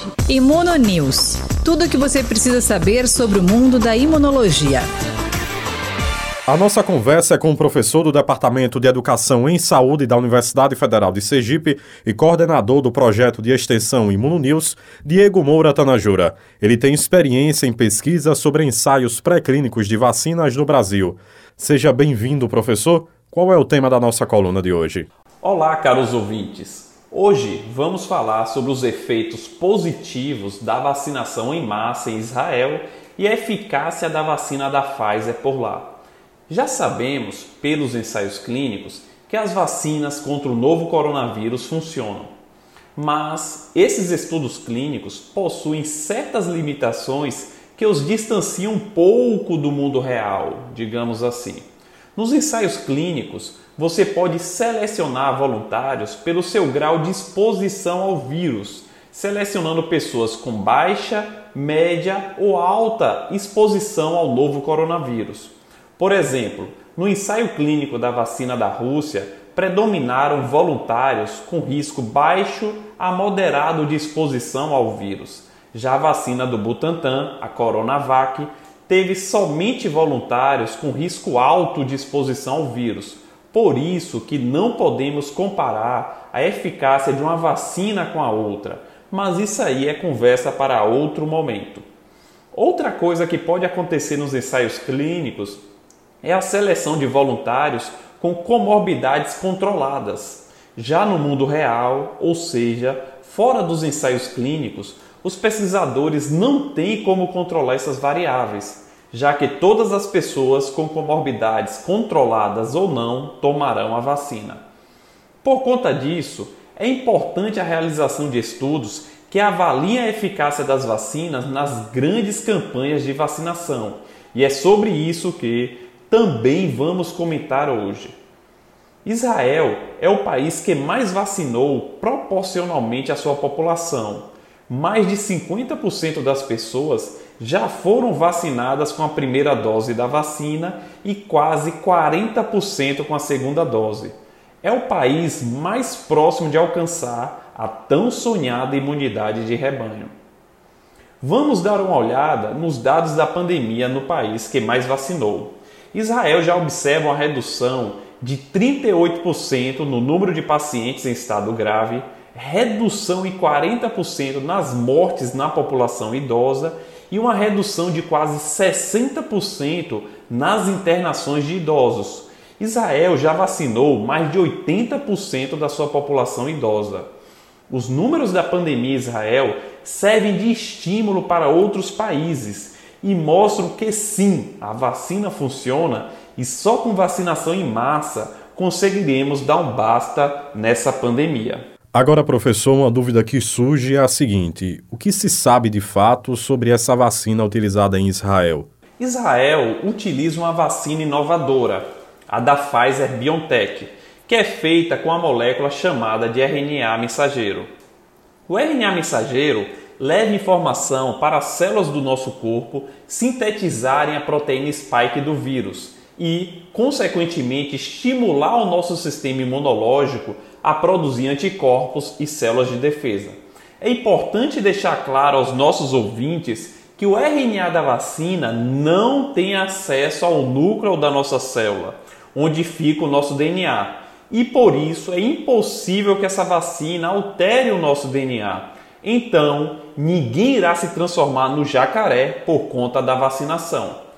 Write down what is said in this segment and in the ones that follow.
hoje. Imuno News. Tudo o que você precisa saber sobre o mundo da imunologia. A nossa conversa é com o professor do Departamento de Educação em Saúde da Universidade Federal de Sergipe e coordenador do projeto de extensão Imunonews, Diego Moura Tanajura. Ele tem experiência em pesquisa sobre ensaios pré-clínicos de vacinas no Brasil. Seja bem-vindo, professor. Qual é o tema da nossa coluna de hoje? Olá, caros ouvintes. Hoje vamos falar sobre os efeitos positivos da vacinação em massa em Israel e a eficácia da vacina da Pfizer por lá. Já sabemos, pelos ensaios clínicos, que as vacinas contra o novo coronavírus funcionam. Mas esses estudos clínicos possuem certas limitações que os distanciam um pouco do mundo real, digamos assim. Nos ensaios clínicos, você pode selecionar voluntários pelo seu grau de exposição ao vírus, selecionando pessoas com baixa, média ou alta exposição ao novo coronavírus. Por exemplo, no ensaio clínico da vacina da Rússia, predominaram voluntários com risco baixo a moderado de exposição ao vírus. Já a vacina do Butantan, a Coronavac, teve somente voluntários com risco alto de exposição ao vírus. Por isso que não podemos comparar a eficácia de uma vacina com a outra, mas isso aí é conversa para outro momento. Outra coisa que pode acontecer nos ensaios clínicos é a seleção de voluntários com comorbidades controladas. Já no mundo real, ou seja, fora dos ensaios clínicos, os pesquisadores não têm como controlar essas variáveis, já que todas as pessoas com comorbidades controladas ou não tomarão a vacina. Por conta disso, é importante a realização de estudos que avaliem a eficácia das vacinas nas grandes campanhas de vacinação, e é sobre isso que também vamos comentar hoje. Israel é o país que mais vacinou proporcionalmente à sua população. Mais de 50% das pessoas já foram vacinadas com a primeira dose da vacina e quase 40% com a segunda dose. É o país mais próximo de alcançar a tão sonhada imunidade de rebanho. Vamos dar uma olhada nos dados da pandemia no país que mais vacinou. Israel já observa uma redução de 38% no número de pacientes em estado grave, redução em 40% nas mortes na população idosa e uma redução de quase 60% nas internações de idosos. Israel já vacinou mais de 80% da sua população idosa. Os números da pandemia em Israel servem de estímulo para outros países e mostram que sim, a vacina funciona e só com vacinação em massa conseguiremos dar um basta nessa pandemia. Agora, professor, uma dúvida que surge é a seguinte: o que se sabe de fato sobre essa vacina utilizada em Israel? Israel utiliza uma vacina inovadora, a da Pfizer BioNTech, que é feita com a molécula chamada de RNA mensageiro. O RNA mensageiro leva informação para as células do nosso corpo sintetizarem a proteína spike do vírus e, consequentemente, estimular o nosso sistema imunológico a produzir anticorpos e células de defesa. É importante deixar claro aos nossos ouvintes que o RNA da vacina não tem acesso ao núcleo da nossa célula, onde fica o nosso DNA. E por isso é impossível que essa vacina altere o nosso DNA então ninguém irá se transformar no jacaré por conta da vacinação.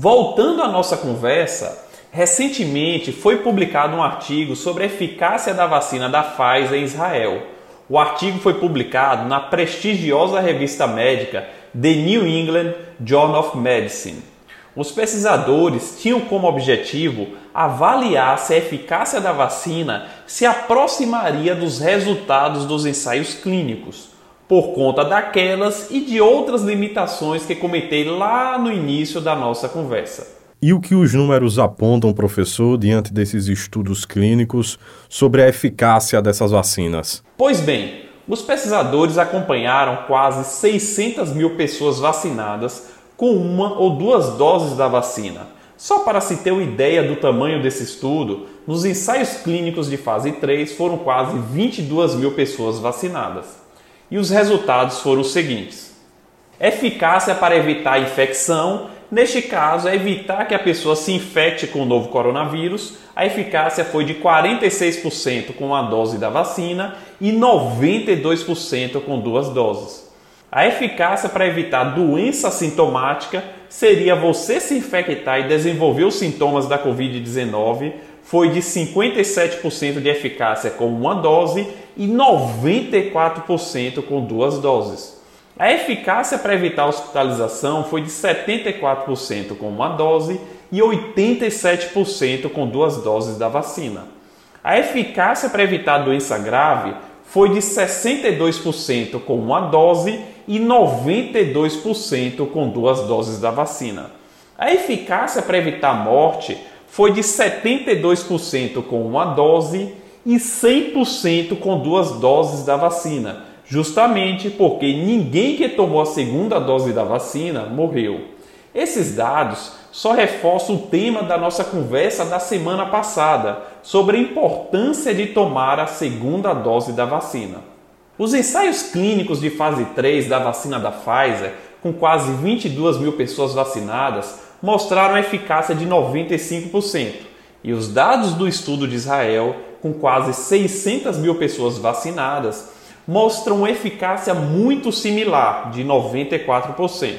Voltando à nossa conversa, recentemente foi publicado um artigo sobre a eficácia da vacina da Pfizer em Israel. O artigo foi publicado na prestigiosa revista médica The New England Journal of Medicine. Os pesquisadores tinham como objetivo avaliar se a eficácia da vacina se aproximaria dos resultados dos ensaios clínicos, por conta daquelas e de outras limitações que comentei lá no início da nossa conversa. E o que os números apontam, professor, diante desses estudos clínicos sobre a eficácia dessas vacinas? Pois bem, os pesquisadores acompanharam quase 600 mil pessoas vacinadas com uma ou duas doses da vacina. Só para se ter uma ideia do tamanho desse estudo, nos ensaios clínicos de fase 3 foram quase 22 mil pessoas vacinadas. E os resultados foram os seguintes: eficácia para evitar a infecção, neste caso, é evitar que a pessoa se infecte com o novo coronavírus. A eficácia foi de 46% com a dose da vacina e 92% com duas doses. A eficácia para evitar doença sintomática seria você se infectar e desenvolver os sintomas da Covid-19, foi de 57% de eficácia com uma dose e 94% com duas doses. A eficácia para evitar hospitalização foi de 74% com uma dose e 87% com duas doses da vacina. A eficácia para evitar doença grave foi de 62% com uma dose e 92% com duas doses da vacina. A eficácia para evitar morte foi de 72% com uma dose e 100% com duas doses da vacina, justamente porque ninguém que tomou a segunda dose da vacina morreu. Esses dados só reforçam o tema da nossa conversa da semana passada sobre a importância de tomar a segunda dose da vacina. Os ensaios clínicos de fase 3 da vacina da Pfizer, com quase 22 mil pessoas vacinadas, mostraram a eficácia de 95%, e os dados do estudo de Israel, com quase 600 mil pessoas vacinadas, mostram eficácia muito similar, de 94%,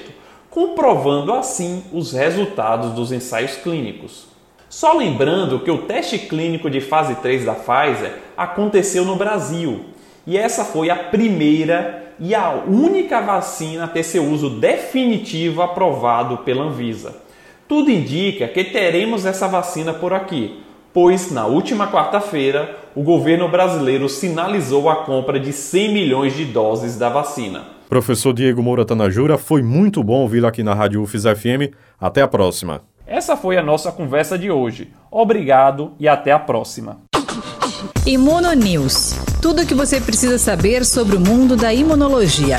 comprovando assim os resultados dos ensaios clínicos. Só lembrando que o teste clínico de fase 3 da Pfizer aconteceu no Brasil e essa foi a primeira e a única vacina a ter seu uso definitivo aprovado pela Anvisa. Tudo indica que teremos essa vacina por aqui, pois na última quarta-feira o governo brasileiro sinalizou a compra de 100 milhões de doses da vacina. Professor Diego Moura Tanajura, foi muito bom ouvi-lo aqui na Rádio UFIS FM. Até a próxima. Essa foi a nossa conversa de hoje. Obrigado e até a próxima. Imuno News. Tudo o que você precisa saber sobre o mundo da imunologia.